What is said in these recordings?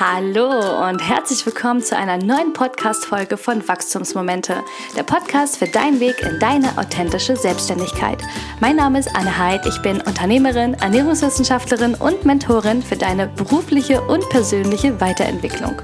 Hallo und herzlich willkommen zu einer neuen Podcast-Folge von Wachstumsmomente, der Podcast für deinen Weg in deine authentische Selbstständigkeit. Mein Name ist Anne Heid, ich bin Unternehmerin, Ernährungswissenschaftlerin und Mentorin für deine berufliche und persönliche Weiterentwicklung.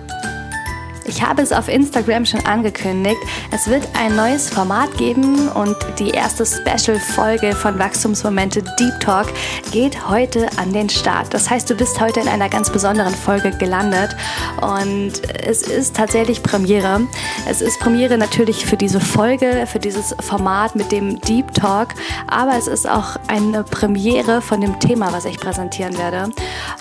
Ich habe es auf Instagram schon angekündigt. Es wird ein neues Format geben und die erste Special-Folge von Wachstumsmomente Deep Talk geht heute an den Start. Das heißt, du bist heute in einer ganz besonderen Folge gelandet und es ist tatsächlich Premiere. Es ist Premiere natürlich für diese Folge, für dieses Format mit dem Deep Talk, aber es ist auch eine Premiere von dem Thema, was ich präsentieren werde.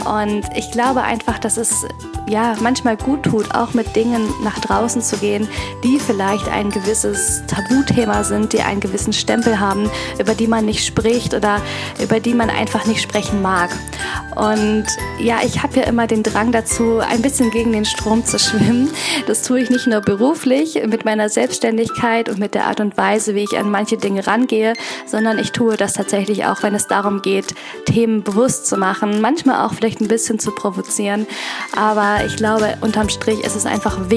Und ich glaube einfach, dass es ja manchmal gut tut, auch mit Dingen Dingen nach draußen zu gehen, die vielleicht ein gewisses Tabuthema sind, die einen gewissen Stempel haben, über die man nicht spricht oder über die man einfach nicht sprechen mag. Und ja, ich habe ja immer den Drang dazu, ein bisschen gegen den Strom zu schwimmen. Das tue ich nicht nur beruflich mit meiner Selbstständigkeit und mit der Art und Weise, wie ich an manche Dinge rangehe, sondern ich tue das tatsächlich auch, wenn es darum geht, Themen bewusst zu machen, manchmal auch vielleicht ein bisschen zu provozieren. Aber ich glaube, unterm Strich ist es einfach wichtig,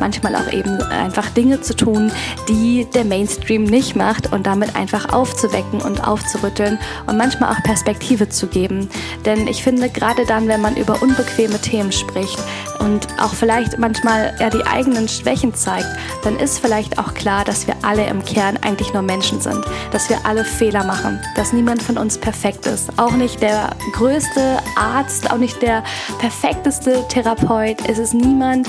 manchmal auch eben einfach Dinge zu tun, die der Mainstream nicht macht und damit einfach aufzuwecken und aufzurütteln und manchmal auch Perspektive zu geben. Denn ich finde, gerade dann, wenn man über unbequeme Themen spricht und auch vielleicht manchmal ja die eigenen Schwächen zeigt, dann ist vielleicht auch klar, dass wir alle im Kern eigentlich nur Menschen sind, dass wir alle Fehler machen, dass niemand von uns perfekt ist. Auch nicht der größte Arzt, auch nicht der perfekteste Therapeut. Es ist niemand,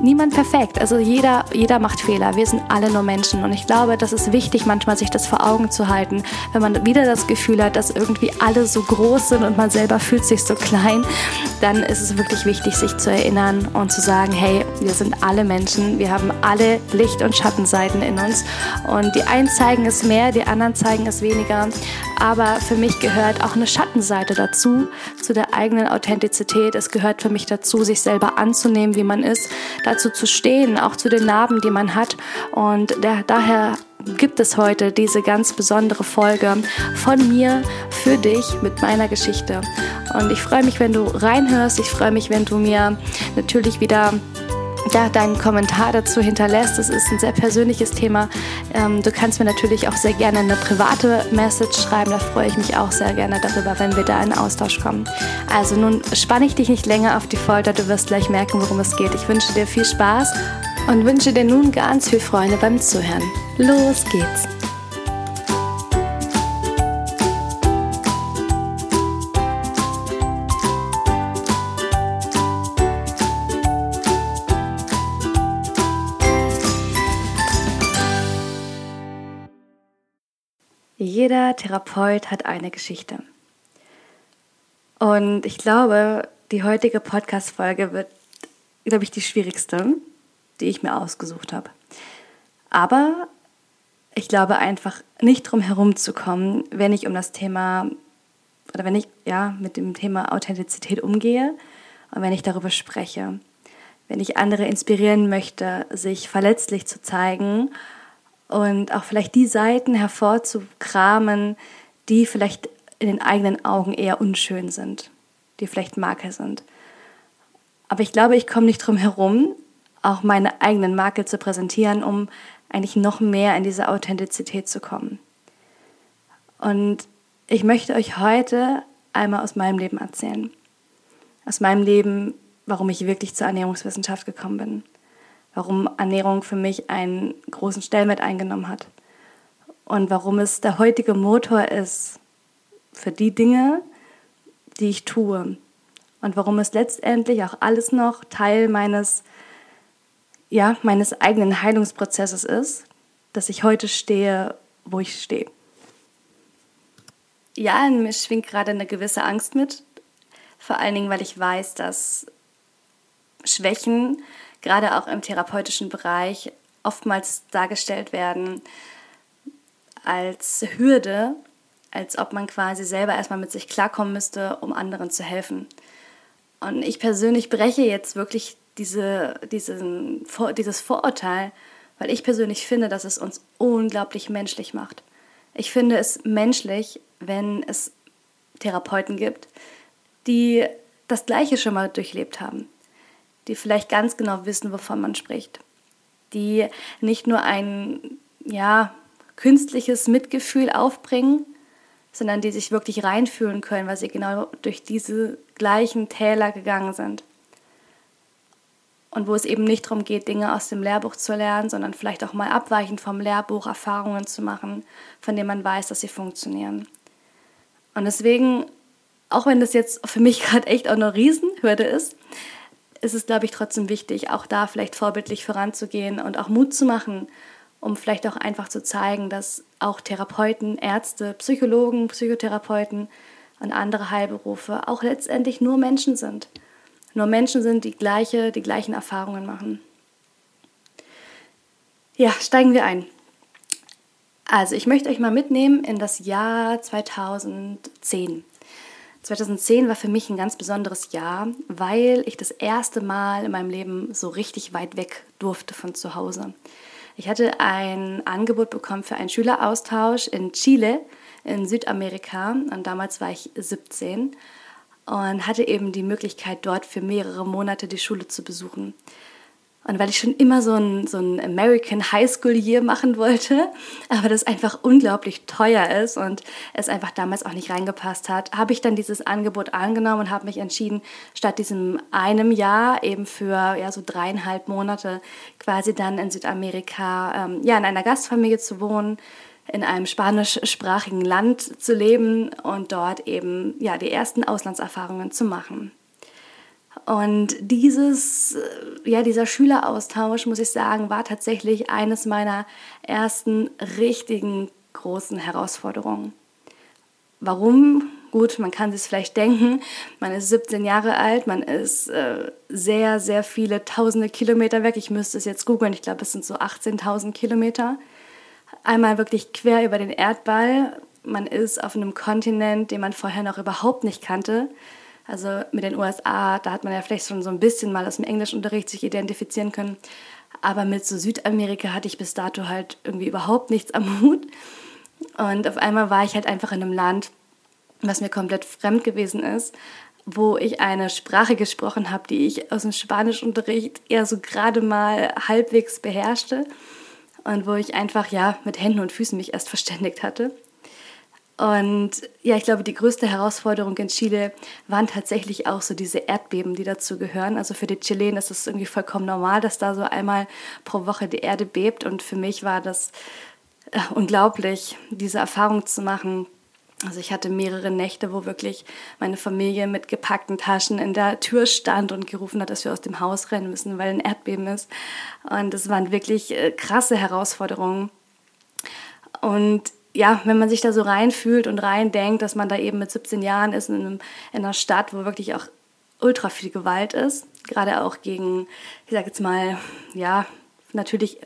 niemand perfekt. Also jeder, jeder macht Fehler. Wir sind alle nur Menschen. Und ich glaube, das ist wichtig, manchmal sich das vor Augen zu halten, wenn man wieder das Gefühl hat, dass irgendwie alle so groß sind und man selber fühlt sich so klein, dann ist es wirklich wichtig, sich zu erinnern und zu sagen, hey, wir sind alle Menschen, wir haben alle Licht- und Schattenseiten in uns. Und die einen zeigen es mehr, die anderen zeigen es weniger. Aber für mich gehört auch eine Schattenseite dazu, zu der eigenen Authentizität. Es gehört für mich dazu, sich selber anzunehmen, wie man ist dazu zu stehen, auch zu den Narben, die man hat. Und der, daher gibt es heute diese ganz besondere Folge von mir für dich mit meiner Geschichte. Und ich freue mich, wenn du reinhörst. Ich freue mich, wenn du mir natürlich wieder ja, deinen Kommentar dazu hinterlässt. Es ist ein sehr persönliches Thema. Ähm, du kannst mir natürlich auch sehr gerne eine private Message schreiben. Da freue ich mich auch sehr gerne darüber, wenn wir da in Austausch kommen. Also nun spanne ich dich nicht länger auf die Folter. Du wirst gleich merken, worum es geht. Ich wünsche dir viel Spaß und wünsche dir nun ganz viel Freude beim Zuhören. Los geht's! Jeder Therapeut hat eine Geschichte. Und ich glaube, die heutige Podcast-Folge wird, glaube ich, die schwierigste, die ich mir ausgesucht habe. Aber ich glaube einfach nicht drum herum zu kommen, wenn ich um das Thema oder wenn ich ja mit dem Thema Authentizität umgehe und wenn ich darüber spreche. Wenn ich andere inspirieren möchte, sich verletzlich zu zeigen und auch vielleicht die Seiten hervorzukramen, die vielleicht in den eigenen Augen eher unschön sind, die vielleicht Makel sind. Aber ich glaube, ich komme nicht drum herum, auch meine eigenen Makel zu präsentieren, um eigentlich noch mehr in diese Authentizität zu kommen. Und ich möchte euch heute einmal aus meinem Leben erzählen. Aus meinem Leben, warum ich wirklich zur Ernährungswissenschaft gekommen bin warum Ernährung für mich einen großen Stellenwert eingenommen hat. Und warum es der heutige Motor ist für die Dinge, die ich tue. Und warum es letztendlich auch alles noch Teil meines ja, meines eigenen Heilungsprozesses ist, dass ich heute stehe, wo ich stehe. Ja, in mir schwingt gerade eine gewisse Angst mit, vor allen Dingen, weil ich weiß, dass Schwächen gerade auch im therapeutischen Bereich oftmals dargestellt werden als Hürde, als ob man quasi selber erstmal mit sich klarkommen müsste, um anderen zu helfen. Und ich persönlich breche jetzt wirklich diese, diesen, dieses Vorurteil, weil ich persönlich finde, dass es uns unglaublich menschlich macht. Ich finde es menschlich, wenn es Therapeuten gibt, die das Gleiche schon mal durchlebt haben, die vielleicht ganz genau wissen, wovon man spricht, die nicht nur ein ja, künstliches Mitgefühl aufbringen, sondern die sich wirklich reinfühlen können, weil sie genau durch diese gleichen Täler gegangen sind. Und wo es eben nicht darum geht, Dinge aus dem Lehrbuch zu lernen, sondern vielleicht auch mal abweichend vom Lehrbuch Erfahrungen zu machen, von denen man weiß, dass sie funktionieren. Und deswegen, auch wenn das jetzt für mich gerade echt auch eine Riesenhürde ist, ist es, glaube ich, trotzdem wichtig, auch da vielleicht vorbildlich voranzugehen und auch Mut zu machen um vielleicht auch einfach zu zeigen, dass auch Therapeuten, Ärzte, Psychologen, Psychotherapeuten und andere Heilberufe auch letztendlich nur Menschen sind. Nur Menschen sind, die gleiche, die gleichen Erfahrungen machen. Ja, steigen wir ein. Also, ich möchte euch mal mitnehmen in das Jahr 2010. 2010 war für mich ein ganz besonderes Jahr, weil ich das erste Mal in meinem Leben so richtig weit weg durfte von zu Hause. Ich hatte ein Angebot bekommen für einen Schüleraustausch in Chile, in Südamerika. Und damals war ich 17 und hatte eben die Möglichkeit, dort für mehrere Monate die Schule zu besuchen. Und weil ich schon immer so ein, so ein American High School Year machen wollte, aber das einfach unglaublich teuer ist und es einfach damals auch nicht reingepasst hat, habe ich dann dieses Angebot angenommen und habe mich entschieden, statt diesem einem Jahr eben für ja, so dreieinhalb Monate quasi dann in Südamerika ähm, ja, in einer Gastfamilie zu wohnen, in einem spanischsprachigen Land zu leben und dort eben ja, die ersten Auslandserfahrungen zu machen. Und dieses, äh, ja, dieser Schüleraustausch, muss ich sagen, war tatsächlich eines meiner ersten richtigen großen Herausforderungen. Warum? Gut, man kann sich vielleicht denken, man ist 17 Jahre alt, man ist äh, sehr, sehr viele tausende Kilometer weg. Ich müsste es jetzt googeln, ich glaube, es sind so 18.000 Kilometer. Einmal wirklich quer über den Erdball. Man ist auf einem Kontinent, den man vorher noch überhaupt nicht kannte. Also mit den USA, da hat man ja vielleicht schon so ein bisschen mal aus dem Englischunterricht sich identifizieren können. Aber mit so Südamerika hatte ich bis dato halt irgendwie überhaupt nichts am Hut. Und auf einmal war ich halt einfach in einem Land, was mir komplett fremd gewesen ist, wo ich eine Sprache gesprochen habe, die ich aus dem Spanischunterricht eher so gerade mal halbwegs beherrschte und wo ich einfach ja mit Händen und Füßen mich erst verständigt hatte. Und ja, ich glaube, die größte Herausforderung in Chile waren tatsächlich auch so diese Erdbeben, die dazu gehören. Also für die Chilenen ist es irgendwie vollkommen normal, dass da so einmal pro Woche die Erde bebt. Und für mich war das äh, unglaublich, diese Erfahrung zu machen. Also ich hatte mehrere Nächte, wo wirklich meine Familie mit gepackten Taschen in der Tür stand und gerufen hat, dass wir aus dem Haus rennen müssen, weil ein Erdbeben ist. Und das waren wirklich äh, krasse Herausforderungen. Und ja, wenn man sich da so reinfühlt und reindenkt, dass man da eben mit 17 Jahren ist in, einem, in einer Stadt, wo wirklich auch ultra viel Gewalt ist, gerade auch gegen, ich sag jetzt mal, ja, natürlich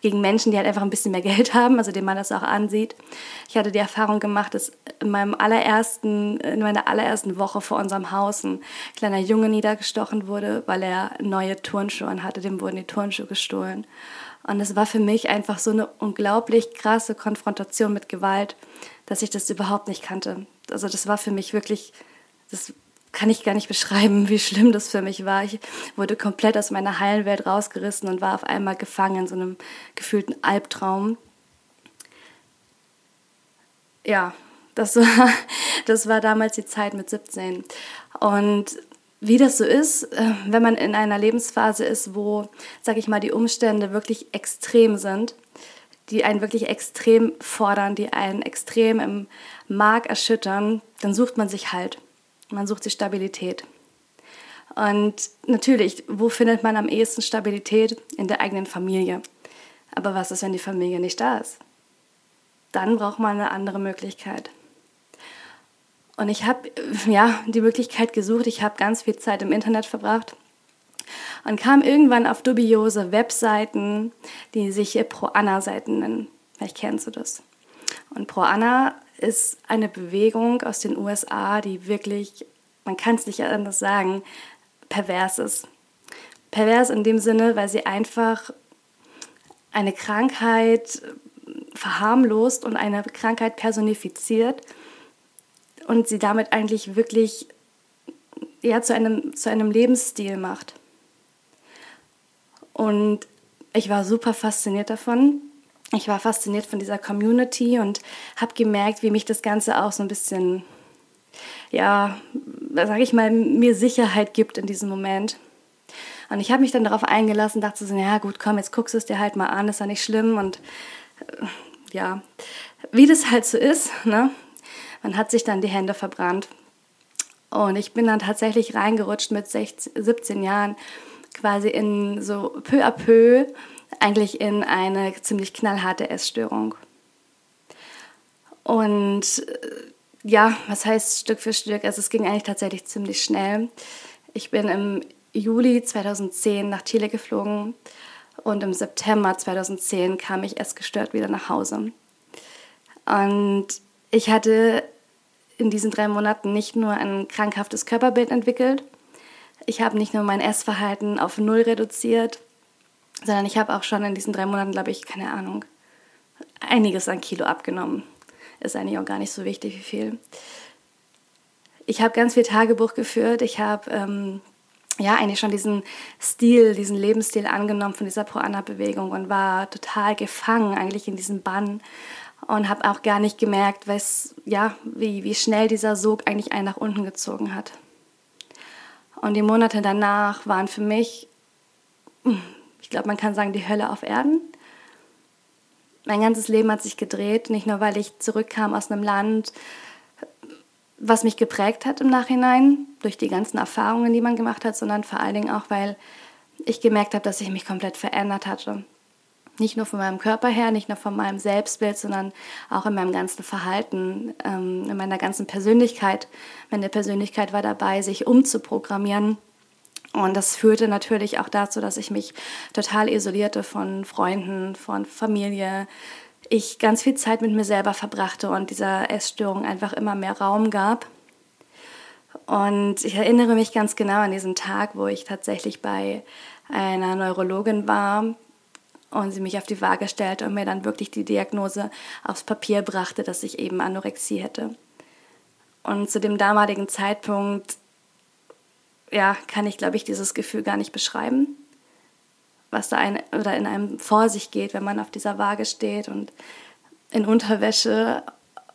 gegen Menschen, die halt einfach ein bisschen mehr Geld haben, also denen man das auch ansieht. Ich hatte die Erfahrung gemacht, dass in meinem allerersten, in meiner allerersten Woche vor unserem Haus ein kleiner Junge niedergestochen wurde, weil er neue Turnschuhe hatte, dem wurden die Turnschuhe gestohlen. Und es war für mich einfach so eine unglaublich krasse Konfrontation mit Gewalt, dass ich das überhaupt nicht kannte. Also das war für mich wirklich, das kann ich gar nicht beschreiben, wie schlimm das für mich war. Ich wurde komplett aus meiner heilen Welt rausgerissen und war auf einmal gefangen in so einem gefühlten Albtraum. Ja, das war, das war damals die Zeit mit 17. Und wie das so ist, äh, wenn man in einer Lebensphase ist, wo, sag ich mal, die Umstände wirklich extrem sind, die einen wirklich extrem fordern, die einen extrem im Mark erschüttern, dann sucht man sich halt. Man sucht sich Stabilität. Und natürlich, wo findet man am ehesten Stabilität? In der eigenen Familie. Aber was ist, wenn die Familie nicht da ist? Dann braucht man eine andere Möglichkeit. Und ich habe ja die Möglichkeit gesucht, ich habe ganz viel Zeit im Internet verbracht und kam irgendwann auf dubiose Webseiten, die sich Pro-Anna-Seiten nennen. Vielleicht kennst du das. Und Pro-Anna ist eine Bewegung aus den USA, die wirklich, man kann es nicht anders sagen, pervers ist. Pervers in dem Sinne, weil sie einfach eine Krankheit verharmlost und eine Krankheit personifiziert und sie damit eigentlich wirklich ja, zu, einem, zu einem Lebensstil macht. Und ich war super fasziniert davon. Ich war fasziniert von dieser Community und habe gemerkt, wie mich das Ganze auch so ein bisschen, ja, sage ich mal, mir Sicherheit gibt in diesem Moment. Und ich habe mich dann darauf eingelassen, dachte so, ja gut, komm, jetzt guckst du es dir halt mal an, ist ja nicht schlimm. Und äh, ja, wie das halt so ist, ne? Man hat sich dann die Hände verbrannt. Und ich bin dann tatsächlich reingerutscht mit 16, 17 Jahren, quasi in so peu à peu, eigentlich in eine ziemlich knallharte Essstörung. Und äh, ja, was heißt Stück für Stück? Also es ging eigentlich tatsächlich ziemlich schnell. Ich bin im Juli 2010 nach Chile geflogen und im September 2010 kam ich erst gestört wieder nach Hause. Und ich hatte in diesen drei Monaten nicht nur ein krankhaftes Körperbild entwickelt, ich habe nicht nur mein Essverhalten auf Null reduziert, sondern ich habe auch schon in diesen drei Monaten, glaube ich, keine Ahnung, einiges an Kilo abgenommen. Ist eigentlich auch gar nicht so wichtig, wie viel. Ich habe ganz viel Tagebuch geführt. Ich habe ähm, ja eigentlich schon diesen Stil, diesen Lebensstil angenommen von dieser Pro-Anna-Bewegung und war total gefangen eigentlich in diesem Bann und habe auch gar nicht gemerkt, was, ja, wie, wie schnell dieser Sog eigentlich einen nach unten gezogen hat. Und die Monate danach waren für mich, ich glaube, man kann sagen, die Hölle auf Erden. Mein ganzes Leben hat sich gedreht, nicht nur weil ich zurückkam aus einem Land, was mich geprägt hat im Nachhinein, durch die ganzen Erfahrungen, die man gemacht hat, sondern vor allen Dingen auch, weil ich gemerkt habe, dass ich mich komplett verändert hatte. Nicht nur von meinem Körper her, nicht nur von meinem Selbstbild, sondern auch in meinem ganzen Verhalten, ähm, in meiner ganzen Persönlichkeit. Meine Persönlichkeit war dabei, sich umzuprogrammieren. Und das führte natürlich auch dazu, dass ich mich total isolierte von Freunden, von Familie. Ich ganz viel Zeit mit mir selber verbrachte und dieser Essstörung einfach immer mehr Raum gab. Und ich erinnere mich ganz genau an diesen Tag, wo ich tatsächlich bei einer Neurologin war, und sie mich auf die Waage stellte und mir dann wirklich die Diagnose aufs Papier brachte, dass ich eben Anorexie hätte. Und zu dem damaligen Zeitpunkt, ja, kann ich, glaube ich, dieses Gefühl gar nicht beschreiben, was da ein, oder in einem vor sich geht, wenn man auf dieser Waage steht und in Unterwäsche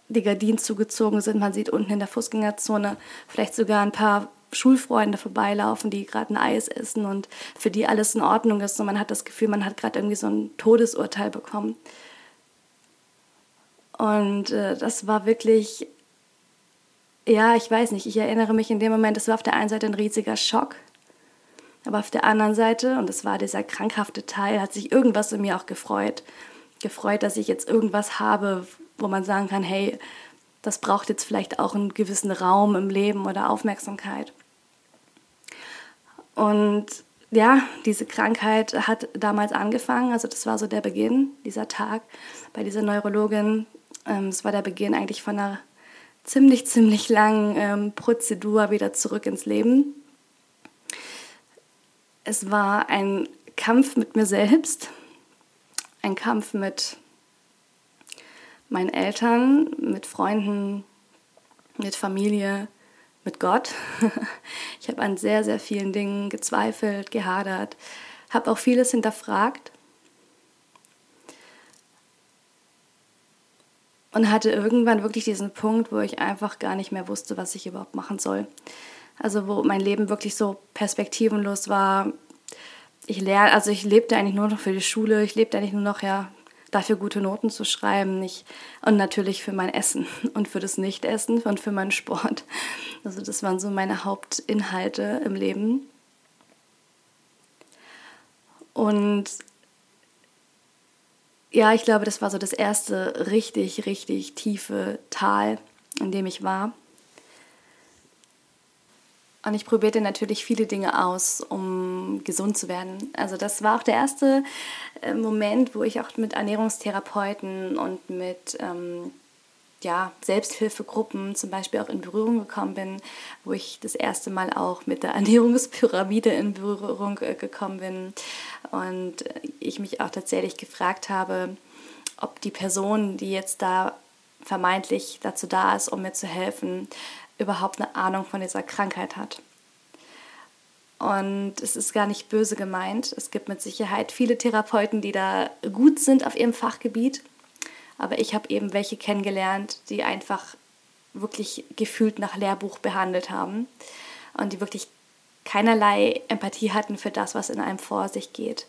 die Gardinen zugezogen sind. Man sieht unten in der Fußgängerzone vielleicht sogar ein paar Schulfreunde vorbeilaufen, die gerade ein Eis essen und für die alles in Ordnung ist und man hat das Gefühl, man hat gerade irgendwie so ein Todesurteil bekommen. Und äh, das war wirklich, ja, ich weiß nicht, ich erinnere mich in dem Moment, es war auf der einen Seite ein riesiger Schock, aber auf der anderen Seite, und es war dieser krankhafte Teil, hat sich irgendwas in mir auch gefreut. Gefreut, dass ich jetzt irgendwas habe, wo man sagen kann, hey, das braucht jetzt vielleicht auch einen gewissen Raum im Leben oder Aufmerksamkeit. Und ja, diese Krankheit hat damals angefangen, also das war so der Beginn, dieser Tag bei dieser Neurologin. Ähm, es war der Beginn eigentlich von einer ziemlich, ziemlich langen ähm, Prozedur wieder zurück ins Leben. Es war ein Kampf mit mir selbst, ein Kampf mit meinen Eltern, mit Freunden, mit Familie, mit Gott. Ich habe an sehr, sehr vielen Dingen gezweifelt, gehadert, habe auch vieles hinterfragt und hatte irgendwann wirklich diesen Punkt, wo ich einfach gar nicht mehr wusste, was ich überhaupt machen soll. Also wo mein Leben wirklich so perspektivenlos war. Ich lerne, also ich lebte eigentlich nur noch für die Schule, ich lebte eigentlich nur noch ja dafür gute Noten zu schreiben. Nicht, und natürlich für mein Essen und für das Nichtessen und für meinen Sport. Also das waren so meine Hauptinhalte im Leben. Und ja, ich glaube, das war so das erste richtig, richtig tiefe Tal, in dem ich war. Und ich probierte natürlich viele Dinge aus, um gesund zu werden. Also das war auch der erste äh, Moment, wo ich auch mit Ernährungstherapeuten und mit ähm, ja, Selbsthilfegruppen zum Beispiel auch in Berührung gekommen bin, wo ich das erste Mal auch mit der Ernährungspyramide in Berührung äh, gekommen bin und ich mich auch tatsächlich gefragt habe, ob die Person, die jetzt da vermeintlich dazu da ist, um mir zu helfen, überhaupt eine Ahnung von dieser Krankheit hat. Und es ist gar nicht böse gemeint. Es gibt mit Sicherheit viele Therapeuten, die da gut sind auf ihrem Fachgebiet. Aber ich habe eben welche kennengelernt, die einfach wirklich gefühlt nach Lehrbuch behandelt haben und die wirklich keinerlei Empathie hatten für das, was in einem vor sich geht.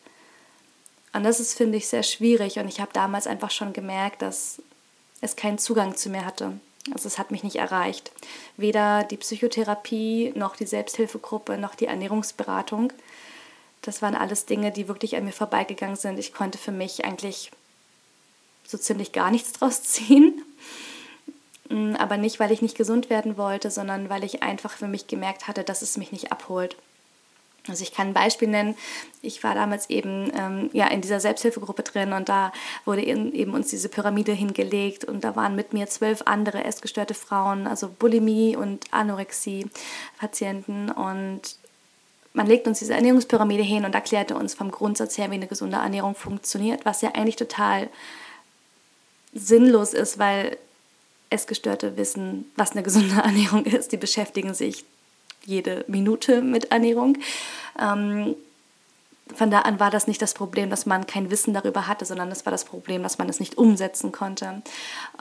Und das ist, finde ich, sehr schwierig. Und ich habe damals einfach schon gemerkt, dass es keinen Zugang zu mir hatte. Also es hat mich nicht erreicht. Weder die Psychotherapie noch die Selbsthilfegruppe noch die Ernährungsberatung. Das waren alles Dinge, die wirklich an mir vorbeigegangen sind. Ich konnte für mich eigentlich so ziemlich gar nichts draus ziehen. Mm, aber nicht, weil ich nicht gesund werden wollte, sondern weil ich einfach für mich gemerkt hatte, dass es mich nicht abholt. Also ich kann ein Beispiel nennen. Ich war damals eben ähm, ja, in dieser Selbsthilfegruppe drin und da wurde eben uns diese Pyramide hingelegt und da waren mit mir zwölf andere essgestörte Frauen, also Bulimie und Anorexie-Patienten und man legt uns diese Ernährungspyramide hin und erklärte uns vom Grundsatz her, wie eine gesunde Ernährung funktioniert, was ja eigentlich total sinnlos ist, weil Essgestörte wissen, was eine gesunde Ernährung ist. Die beschäftigen sich jede Minute mit Ernährung. Ähm, von da an war das nicht das Problem, dass man kein Wissen darüber hatte, sondern es war das Problem, dass man es nicht umsetzen konnte.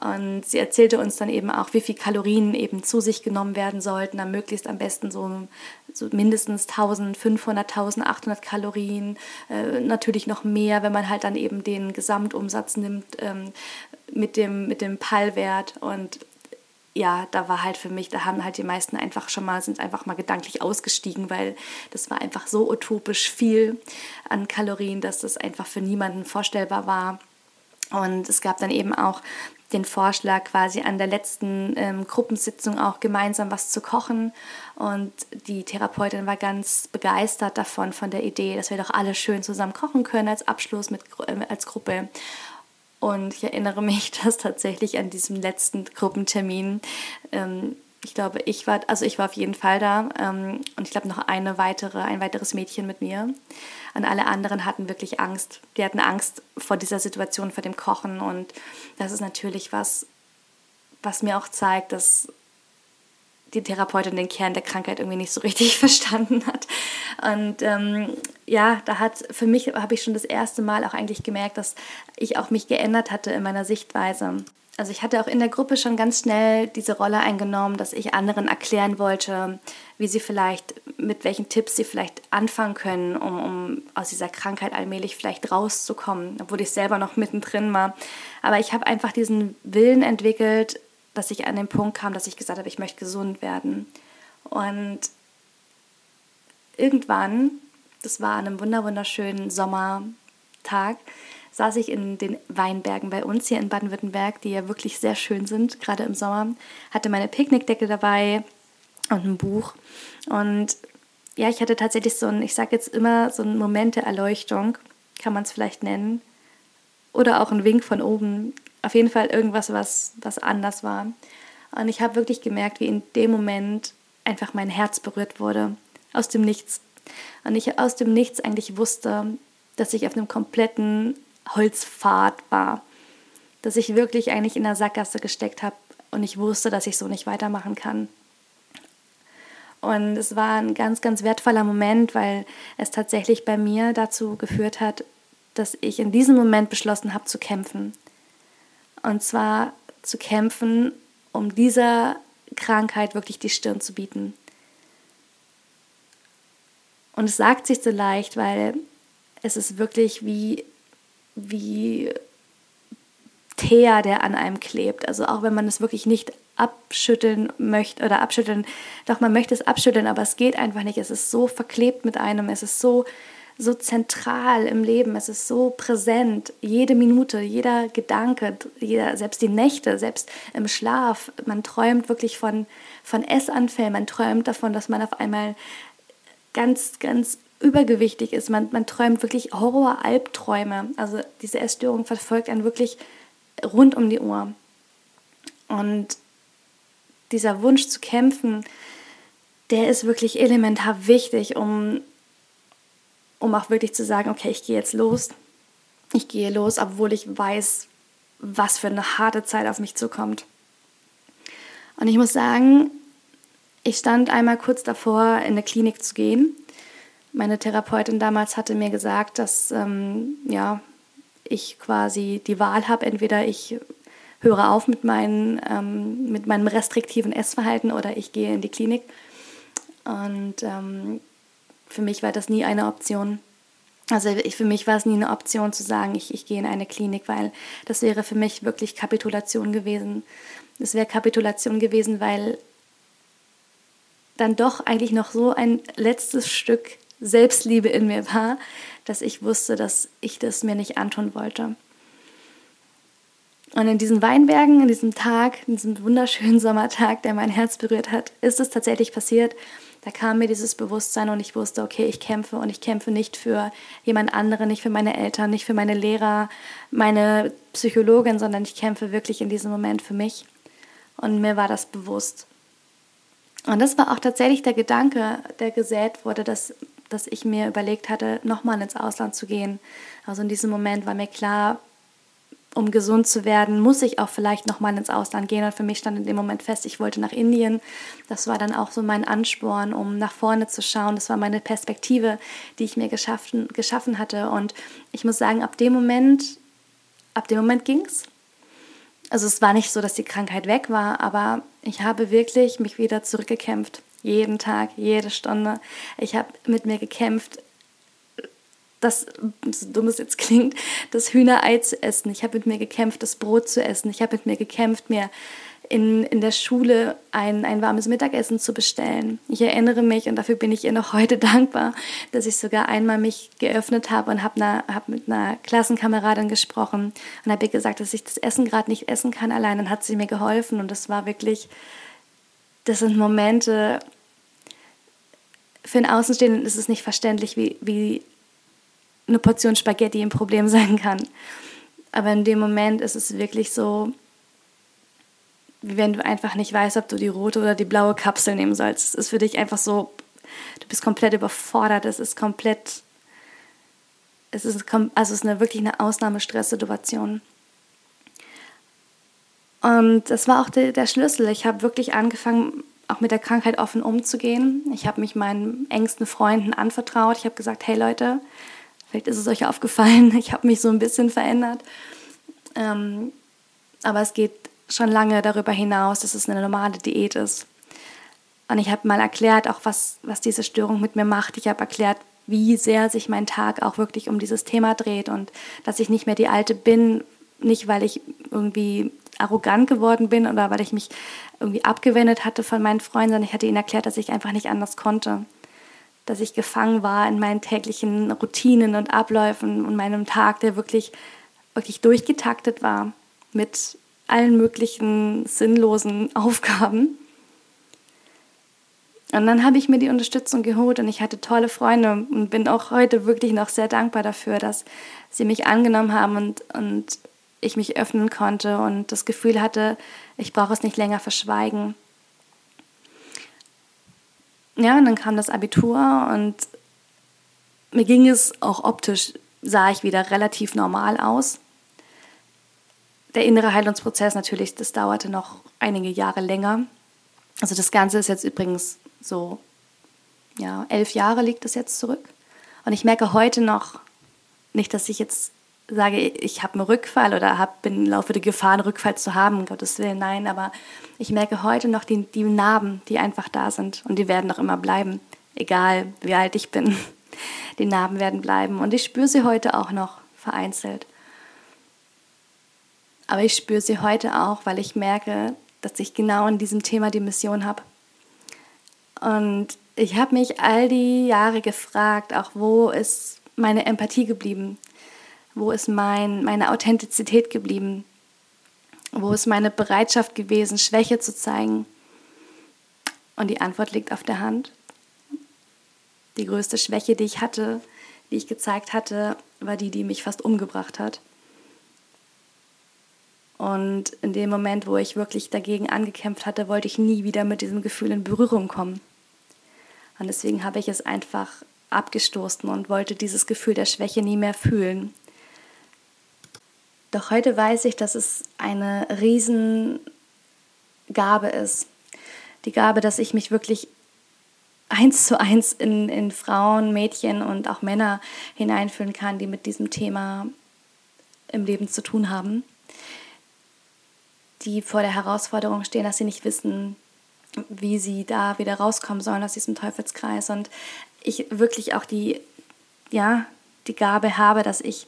Und sie erzählte uns dann eben auch, wie viel Kalorien eben zu sich genommen werden sollten, dann möglichst am besten so, so mindestens 1500, 1800 Kalorien, äh, natürlich noch mehr, wenn man halt dann eben den Gesamtumsatz nimmt ähm, mit dem, mit dem Pallwert und ja, da war halt für mich, da haben halt die meisten einfach schon mal, sind einfach mal gedanklich ausgestiegen, weil das war einfach so utopisch viel an Kalorien, dass das einfach für niemanden vorstellbar war. Und es gab dann eben auch den Vorschlag, quasi an der letzten ähm, Gruppensitzung auch gemeinsam was zu kochen. Und die Therapeutin war ganz begeistert davon, von der Idee, dass wir doch alle schön zusammen kochen können als Abschluss mit, äh, als Gruppe. Und ich erinnere mich, dass tatsächlich an diesem letzten Gruppentermin, ähm, ich glaube, ich war, also ich war auf jeden Fall da ähm, und ich glaube noch eine weitere, ein weiteres Mädchen mit mir. Und alle anderen hatten wirklich Angst. Die hatten Angst vor dieser Situation, vor dem Kochen. Und das ist natürlich was, was mir auch zeigt, dass die Therapeutin den Kern der Krankheit irgendwie nicht so richtig verstanden hat. Und ähm, ja, da hat für mich habe ich schon das erste Mal auch eigentlich gemerkt, dass ich auch mich geändert hatte in meiner Sichtweise. Also ich hatte auch in der Gruppe schon ganz schnell diese Rolle eingenommen, dass ich anderen erklären wollte, wie sie vielleicht, mit welchen Tipps sie vielleicht anfangen können, um, um aus dieser Krankheit allmählich vielleicht rauszukommen, obwohl ich selber noch mittendrin war. Aber ich habe einfach diesen Willen entwickelt, dass ich an den Punkt kam, dass ich gesagt habe, ich möchte gesund werden. Und irgendwann, das war an einem wunderschönen Sommertag, saß ich in den Weinbergen bei uns hier in Baden-Württemberg, die ja wirklich sehr schön sind, gerade im Sommer, hatte meine Picknickdecke dabei und ein Buch. Und ja, ich hatte tatsächlich so ein, ich sage jetzt immer, so einen Moment der Erleuchtung, kann man es vielleicht nennen. Oder auch ein Wink von oben auf jeden Fall irgendwas, was, was anders war. Und ich habe wirklich gemerkt, wie in dem Moment einfach mein Herz berührt wurde. Aus dem Nichts. Und ich aus dem Nichts eigentlich wusste, dass ich auf einem kompletten Holzpfad war. Dass ich wirklich eigentlich in der Sackgasse gesteckt habe und ich wusste, dass ich so nicht weitermachen kann. Und es war ein ganz, ganz wertvoller Moment, weil es tatsächlich bei mir dazu geführt hat, dass ich in diesem Moment beschlossen habe zu kämpfen. Und zwar zu kämpfen, um dieser Krankheit wirklich die Stirn zu bieten. Und es sagt sich so leicht, weil es ist wirklich wie, wie Teer, der an einem klebt. Also auch wenn man es wirklich nicht abschütteln möchte oder abschütteln, doch man möchte es abschütteln, aber es geht einfach nicht. Es ist so verklebt mit einem, es ist so so zentral im Leben, es ist so präsent, jede Minute, jeder Gedanke, jeder, selbst die Nächte, selbst im Schlaf. Man träumt wirklich von, von Essanfällen, man träumt davon, dass man auf einmal ganz, ganz übergewichtig ist. Man, man träumt wirklich Horror-Albträume. Also diese Essstörung verfolgt einen wirklich rund um die Uhr. Und dieser Wunsch zu kämpfen, der ist wirklich elementar wichtig, um um auch wirklich zu sagen, okay, ich gehe jetzt los. Ich gehe los, obwohl ich weiß, was für eine harte Zeit auf mich zukommt. Und ich muss sagen, ich stand einmal kurz davor, in eine Klinik zu gehen, Meine Therapeutin damals hatte mir gesagt, dass ähm, ja, ich quasi die Wahl habe, entweder ich höre auf mit, meinen, ähm, mit meinem restriktiven Essverhalten oder ich gehe in die Klinik. Und ähm, für mich war das nie eine Option. Also ich, für mich war es nie eine Option zu sagen, ich, ich gehe in eine Klinik, weil das wäre für mich wirklich Kapitulation gewesen. Es wäre Kapitulation gewesen, weil dann doch eigentlich noch so ein letztes Stück Selbstliebe in mir war, dass ich wusste, dass ich das mir nicht antun wollte. Und in diesen Weinbergen, in diesem Tag, in diesem wunderschönen Sommertag, der mein Herz berührt hat, ist es tatsächlich passiert. Da kam mir dieses Bewusstsein und ich wusste, okay, ich kämpfe und ich kämpfe nicht für jemand anderen, nicht für meine Eltern, nicht für meine Lehrer, meine Psychologin, sondern ich kämpfe wirklich in diesem Moment für mich. Und mir war das bewusst. Und das war auch tatsächlich der Gedanke, der gesät wurde, dass, dass ich mir überlegt hatte, nochmal ins Ausland zu gehen. Also in diesem Moment war mir klar, um gesund zu werden, muss ich auch vielleicht nochmal ins Ausland gehen. Und für mich stand in dem Moment fest, ich wollte nach Indien. Das war dann auch so mein Ansporn, um nach vorne zu schauen. Das war meine Perspektive, die ich mir geschaffen, geschaffen hatte. Und ich muss sagen, ab dem Moment, ab dem Moment ging es. Also es war nicht so, dass die Krankheit weg war, aber ich habe wirklich mich wieder zurückgekämpft. Jeden Tag, jede Stunde. Ich habe mit mir gekämpft, das, so dumm es jetzt klingt, das Hühnerei zu essen. Ich habe mit mir gekämpft, das Brot zu essen. Ich habe mit mir gekämpft, mir in, in der Schule ein, ein warmes Mittagessen zu bestellen. Ich erinnere mich, und dafür bin ich ihr noch heute dankbar, dass ich sogar einmal mich geöffnet habe und habe hab mit einer Klassenkameradin gesprochen und habe ihr gesagt, dass ich das Essen gerade nicht essen kann allein. Dann hat sie mir geholfen und das war wirklich, das sind Momente, für einen Außenstehenden ist es nicht verständlich, wie, wie eine Portion Spaghetti ein Problem sein kann. Aber in dem Moment ist es wirklich so, wie wenn du einfach nicht weißt, ob du die rote oder die blaue Kapsel nehmen sollst. Es ist für dich einfach so, du bist komplett überfordert, es ist komplett, es ist, also es ist eine, wirklich eine Ausnahmestresssituation. Und das war auch der, der Schlüssel. Ich habe wirklich angefangen, auch mit der Krankheit offen umzugehen. Ich habe mich meinen engsten Freunden anvertraut. Ich habe gesagt, hey Leute, Vielleicht ist es euch aufgefallen, ich habe mich so ein bisschen verändert. Ähm, aber es geht schon lange darüber hinaus, dass es eine normale Diät ist. Und ich habe mal erklärt, auch was, was diese Störung mit mir macht. Ich habe erklärt, wie sehr sich mein Tag auch wirklich um dieses Thema dreht und dass ich nicht mehr die Alte bin, nicht weil ich irgendwie arrogant geworden bin oder weil ich mich irgendwie abgewendet hatte von meinen Freunden, sondern ich hatte ihnen erklärt, dass ich einfach nicht anders konnte dass ich gefangen war in meinen täglichen Routinen und Abläufen und meinem Tag, der wirklich, wirklich durchgetaktet war mit allen möglichen sinnlosen Aufgaben. Und dann habe ich mir die Unterstützung geholt und ich hatte tolle Freunde und bin auch heute wirklich noch sehr dankbar dafür, dass sie mich angenommen haben und, und ich mich öffnen konnte und das Gefühl hatte, ich brauche es nicht länger verschweigen ja, und dann kam das Abitur und mir ging es auch optisch, sah ich wieder relativ normal aus. Der innere Heilungsprozess natürlich, das dauerte noch einige Jahre länger. Also das Ganze ist jetzt übrigens so, ja, elf Jahre liegt das jetzt zurück. Und ich merke heute noch, nicht, dass ich jetzt sage, ich habe einen Rückfall oder hab, bin laufe die Gefahr, einen Rückfall zu haben, um Gottes Willen, nein, aber ich merke heute noch die, die Narben, die einfach da sind und die werden noch immer bleiben, egal wie alt ich bin. Die Narben werden bleiben und ich spüre sie heute auch noch vereinzelt. Aber ich spüre sie heute auch, weil ich merke, dass ich genau in diesem Thema die Mission habe. Und ich habe mich all die Jahre gefragt, auch wo ist meine Empathie geblieben? Wo ist mein, meine Authentizität geblieben? Wo ist meine Bereitschaft gewesen, Schwäche zu zeigen? Und die Antwort liegt auf der Hand. Die größte Schwäche, die ich hatte, die ich gezeigt hatte, war die, die mich fast umgebracht hat. Und in dem Moment, wo ich wirklich dagegen angekämpft hatte, wollte ich nie wieder mit diesem Gefühl in Berührung kommen. Und deswegen habe ich es einfach abgestoßen und wollte dieses Gefühl der Schwäche nie mehr fühlen. Doch heute weiß ich, dass es eine Riesengabe ist. Die Gabe, dass ich mich wirklich eins zu eins in, in Frauen, Mädchen und auch Männer hineinfühlen kann, die mit diesem Thema im Leben zu tun haben, die vor der Herausforderung stehen, dass sie nicht wissen, wie sie da wieder rauskommen sollen aus diesem Teufelskreis. Und ich wirklich auch die, ja, die Gabe habe, dass ich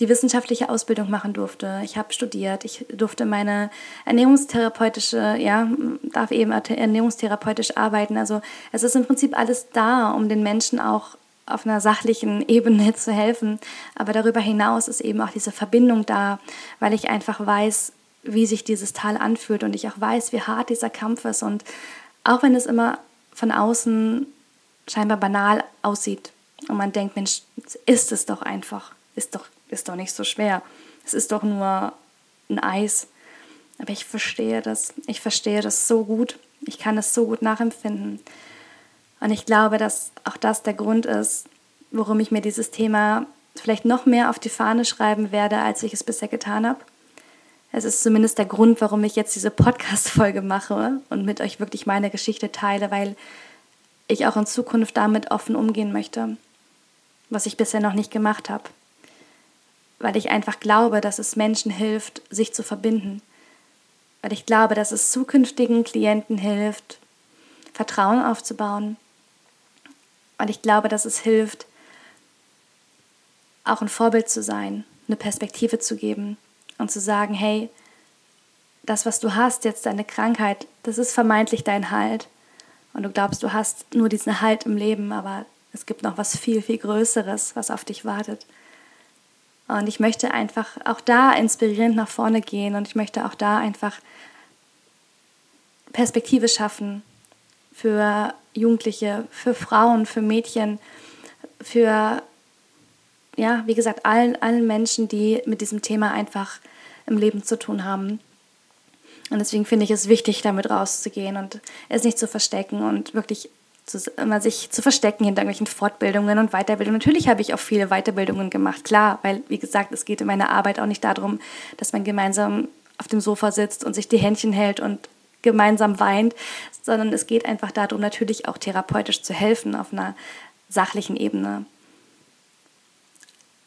die wissenschaftliche Ausbildung machen durfte. Ich habe studiert, ich durfte meine ernährungstherapeutische, ja, darf eben ernährungstherapeutisch arbeiten. Also es ist im Prinzip alles da, um den Menschen auch auf einer sachlichen Ebene zu helfen. Aber darüber hinaus ist eben auch diese Verbindung da, weil ich einfach weiß, wie sich dieses Tal anfühlt und ich auch weiß, wie hart dieser Kampf ist. Und auch wenn es immer von außen scheinbar banal aussieht und man denkt, Mensch, ist es doch einfach, ist doch ist doch nicht so schwer. Es ist doch nur ein Eis. Aber ich verstehe das. Ich verstehe das so gut. Ich kann es so gut nachempfinden. Und ich glaube, dass auch das der Grund ist, warum ich mir dieses Thema vielleicht noch mehr auf die Fahne schreiben werde, als ich es bisher getan habe. Es ist zumindest der Grund, warum ich jetzt diese Podcast-Folge mache und mit euch wirklich meine Geschichte teile, weil ich auch in Zukunft damit offen umgehen möchte, was ich bisher noch nicht gemacht habe weil ich einfach glaube, dass es Menschen hilft, sich zu verbinden. Weil ich glaube, dass es zukünftigen Klienten hilft, Vertrauen aufzubauen. Weil ich glaube, dass es hilft, auch ein Vorbild zu sein, eine Perspektive zu geben und zu sagen, hey, das, was du hast, jetzt deine Krankheit, das ist vermeintlich dein Halt. Und du glaubst, du hast nur diesen Halt im Leben, aber es gibt noch was viel, viel Größeres, was auf dich wartet. Und ich möchte einfach auch da inspirierend nach vorne gehen und ich möchte auch da einfach Perspektive schaffen für Jugendliche, für Frauen, für Mädchen, für, ja, wie gesagt, allen, allen Menschen, die mit diesem Thema einfach im Leben zu tun haben. Und deswegen finde ich es wichtig, damit rauszugehen und es nicht zu verstecken und wirklich immer sich zu verstecken hinter irgendwelchen Fortbildungen und Weiterbildungen. Natürlich habe ich auch viele Weiterbildungen gemacht, klar, weil, wie gesagt, es geht in meiner Arbeit auch nicht darum, dass man gemeinsam auf dem Sofa sitzt und sich die Händchen hält und gemeinsam weint, sondern es geht einfach darum, natürlich auch therapeutisch zu helfen auf einer sachlichen Ebene.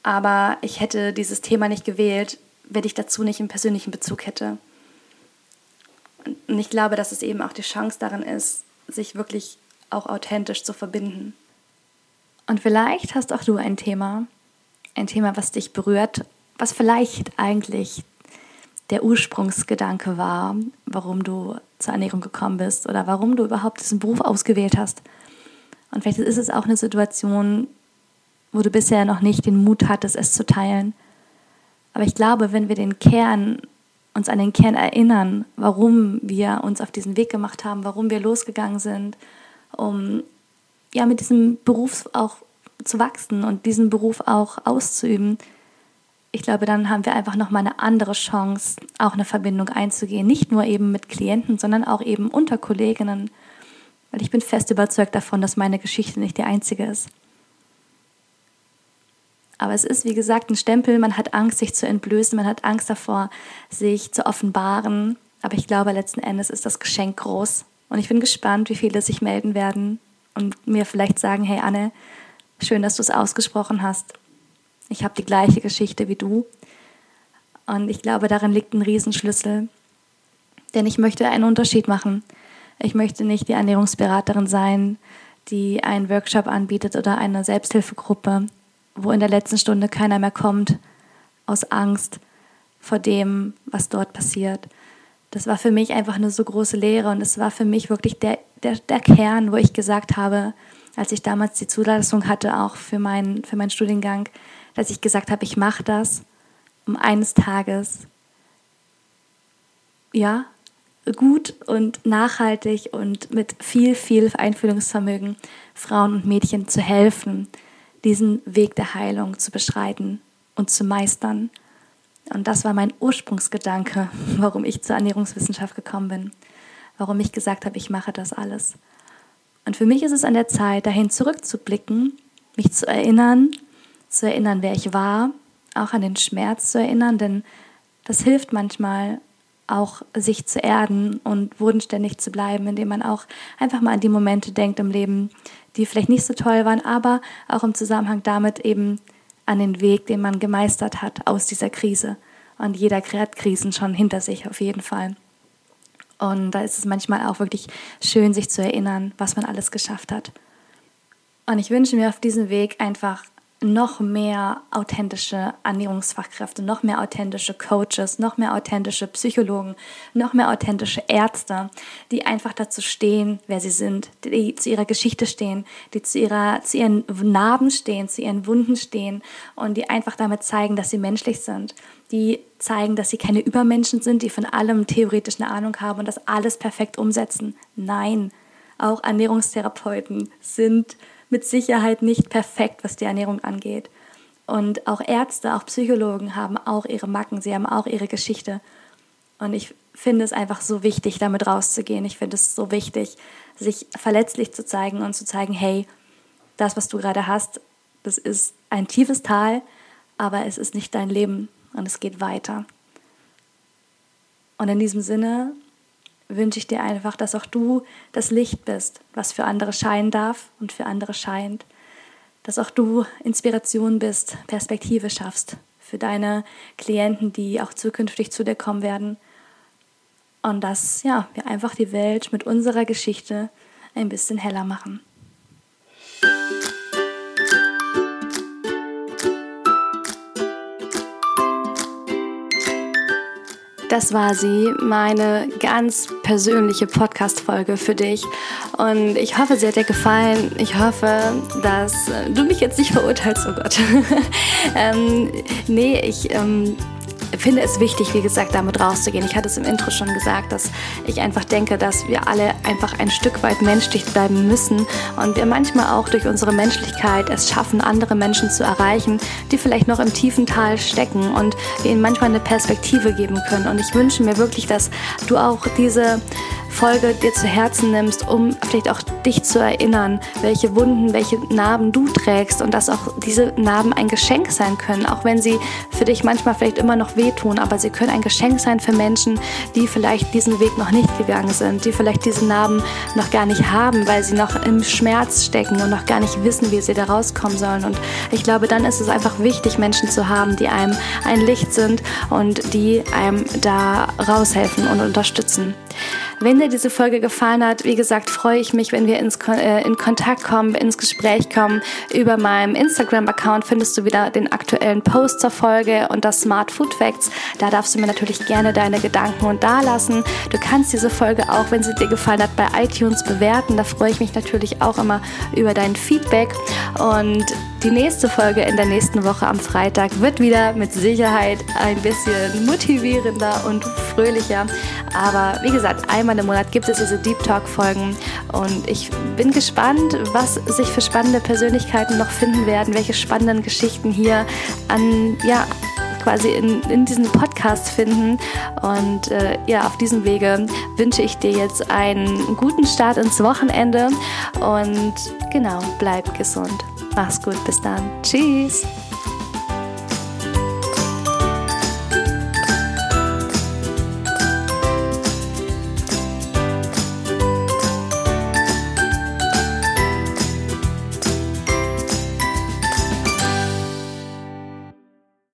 Aber ich hätte dieses Thema nicht gewählt, wenn ich dazu nicht einen persönlichen Bezug hätte. Und ich glaube, dass es eben auch die Chance darin ist, sich wirklich auch authentisch zu verbinden. Und vielleicht hast auch du ein Thema, ein Thema, was dich berührt, was vielleicht eigentlich der Ursprungsgedanke war, warum du zur Ernährung gekommen bist oder warum du überhaupt diesen Beruf ausgewählt hast. Und vielleicht ist es auch eine Situation, wo du bisher noch nicht den Mut hattest, es zu teilen. Aber ich glaube, wenn wir den Kern, uns an den Kern erinnern, warum wir uns auf diesen Weg gemacht haben, warum wir losgegangen sind, um ja mit diesem Beruf auch zu wachsen und diesen Beruf auch auszuüben. Ich glaube, dann haben wir einfach nochmal eine andere Chance, auch eine Verbindung einzugehen. Nicht nur eben mit Klienten, sondern auch eben unter Kolleginnen. Weil ich bin fest überzeugt davon, dass meine Geschichte nicht die einzige ist. Aber es ist, wie gesagt, ein Stempel. Man hat Angst, sich zu entblößen. Man hat Angst davor, sich zu offenbaren. Aber ich glaube, letzten Endes ist das Geschenk groß. Und ich bin gespannt, wie viele sich melden werden und mir vielleicht sagen, hey Anne, schön, dass du es ausgesprochen hast. Ich habe die gleiche Geschichte wie du. Und ich glaube, darin liegt ein Riesenschlüssel. Denn ich möchte einen Unterschied machen. Ich möchte nicht die Ernährungsberaterin sein, die einen Workshop anbietet oder eine Selbsthilfegruppe, wo in der letzten Stunde keiner mehr kommt, aus Angst vor dem, was dort passiert das war für mich einfach eine so große Lehre und es war für mich wirklich der, der, der Kern, wo ich gesagt habe, als ich damals die Zulassung hatte, auch für, mein, für meinen Studiengang, dass ich gesagt habe, ich mache das, um eines Tages ja, gut und nachhaltig und mit viel, viel Einfühlungsvermögen Frauen und Mädchen zu helfen, diesen Weg der Heilung zu beschreiten und zu meistern. Und das war mein Ursprungsgedanke, warum ich zur Ernährungswissenschaft gekommen bin, warum ich gesagt habe, ich mache das alles. Und für mich ist es an der Zeit, dahin zurückzublicken, mich zu erinnern, zu erinnern, wer ich war, auch an den Schmerz zu erinnern, denn das hilft manchmal, auch sich zu erden und bodenständig zu bleiben, indem man auch einfach mal an die Momente denkt im Leben, die vielleicht nicht so toll waren, aber auch im Zusammenhang damit eben an den Weg, den man gemeistert hat aus dieser Krise. Und jeder hat Krisen schon hinter sich auf jeden Fall. Und da ist es manchmal auch wirklich schön, sich zu erinnern, was man alles geschafft hat. Und ich wünsche mir auf diesem Weg einfach noch mehr authentische Ernährungsfachkräfte, noch mehr authentische Coaches, noch mehr authentische Psychologen, noch mehr authentische Ärzte, die einfach dazu stehen, wer sie sind, die zu ihrer Geschichte stehen, die zu, ihrer, zu ihren Narben stehen, zu ihren Wunden stehen und die einfach damit zeigen, dass sie menschlich sind, die zeigen, dass sie keine Übermenschen sind, die von allem theoretisch eine Ahnung haben und das alles perfekt umsetzen. Nein, auch Ernährungstherapeuten sind mit Sicherheit nicht perfekt, was die Ernährung angeht. Und auch Ärzte, auch Psychologen haben auch ihre Macken, sie haben auch ihre Geschichte. Und ich finde es einfach so wichtig, damit rauszugehen. Ich finde es so wichtig, sich verletzlich zu zeigen und zu zeigen, hey, das, was du gerade hast, das ist ein tiefes Tal, aber es ist nicht dein Leben und es geht weiter. Und in diesem Sinne wünsche ich dir einfach, dass auch du das Licht bist, was für andere scheinen darf und für andere scheint. Dass auch du Inspiration bist, Perspektive schaffst für deine Klienten, die auch zukünftig zu dir kommen werden. Und dass ja, wir einfach die Welt mit unserer Geschichte ein bisschen heller machen. Das war sie, meine ganz persönliche Podcast-Folge für dich. Und ich hoffe, sie hat dir gefallen. Ich hoffe, dass du mich jetzt nicht verurteilst, oh Gott. ähm, nee, ich ähm, finde es wichtig, wie gesagt, damit rauszugehen. Ich hatte es im Intro schon gesagt, dass ich einfach denke, dass wir alle einfach ein Stück weit menschlich bleiben müssen und wir manchmal auch durch unsere Menschlichkeit es schaffen, andere Menschen zu erreichen, die vielleicht noch im tiefen Tal stecken und wir ihnen manchmal eine Perspektive geben können. Und ich wünsche mir wirklich, dass du auch diese Folge dir zu Herzen nimmst, um vielleicht auch dich zu erinnern, welche Wunden, welche Narben du trägst und dass auch diese Narben ein Geschenk sein können, auch wenn sie für dich manchmal vielleicht immer noch wehtun, aber sie können ein Geschenk sein für Menschen, die vielleicht diesen Weg noch nicht gegangen sind, die vielleicht diese Narben noch gar nicht haben, weil sie noch im Schmerz stecken und noch gar nicht wissen, wie sie da rauskommen sollen. Und ich glaube, dann ist es einfach wichtig, Menschen zu haben, die einem ein Licht sind und die einem da raushelfen und unterstützen. Wenn dir diese Folge gefallen hat, wie gesagt, freue ich mich, wenn wir ins, äh, in Kontakt kommen, ins Gespräch kommen. Über meinem Instagram-Account findest du wieder den aktuellen Post zur Folge und das Smart Food Facts. Da darfst du mir natürlich gerne deine Gedanken und da lassen. Du kannst diese Folge auch, wenn sie dir gefallen hat, bei iTunes bewerten. Da freue ich mich natürlich auch immer über dein Feedback. Und die nächste Folge in der nächsten Woche am Freitag wird wieder mit Sicherheit ein bisschen motivierender und fröhlicher. Aber wie gesagt, einmal im Monat gibt es diese Deep Talk Folgen und ich bin gespannt, was sich für spannende Persönlichkeiten noch finden werden, welche spannenden Geschichten hier an, ja, quasi in, in diesem Podcast finden. Und äh, ja, auf diesem Wege wünsche ich dir jetzt einen guten Start ins Wochenende und genau, bleib gesund. Mach's gut, bis dann. Tschüss.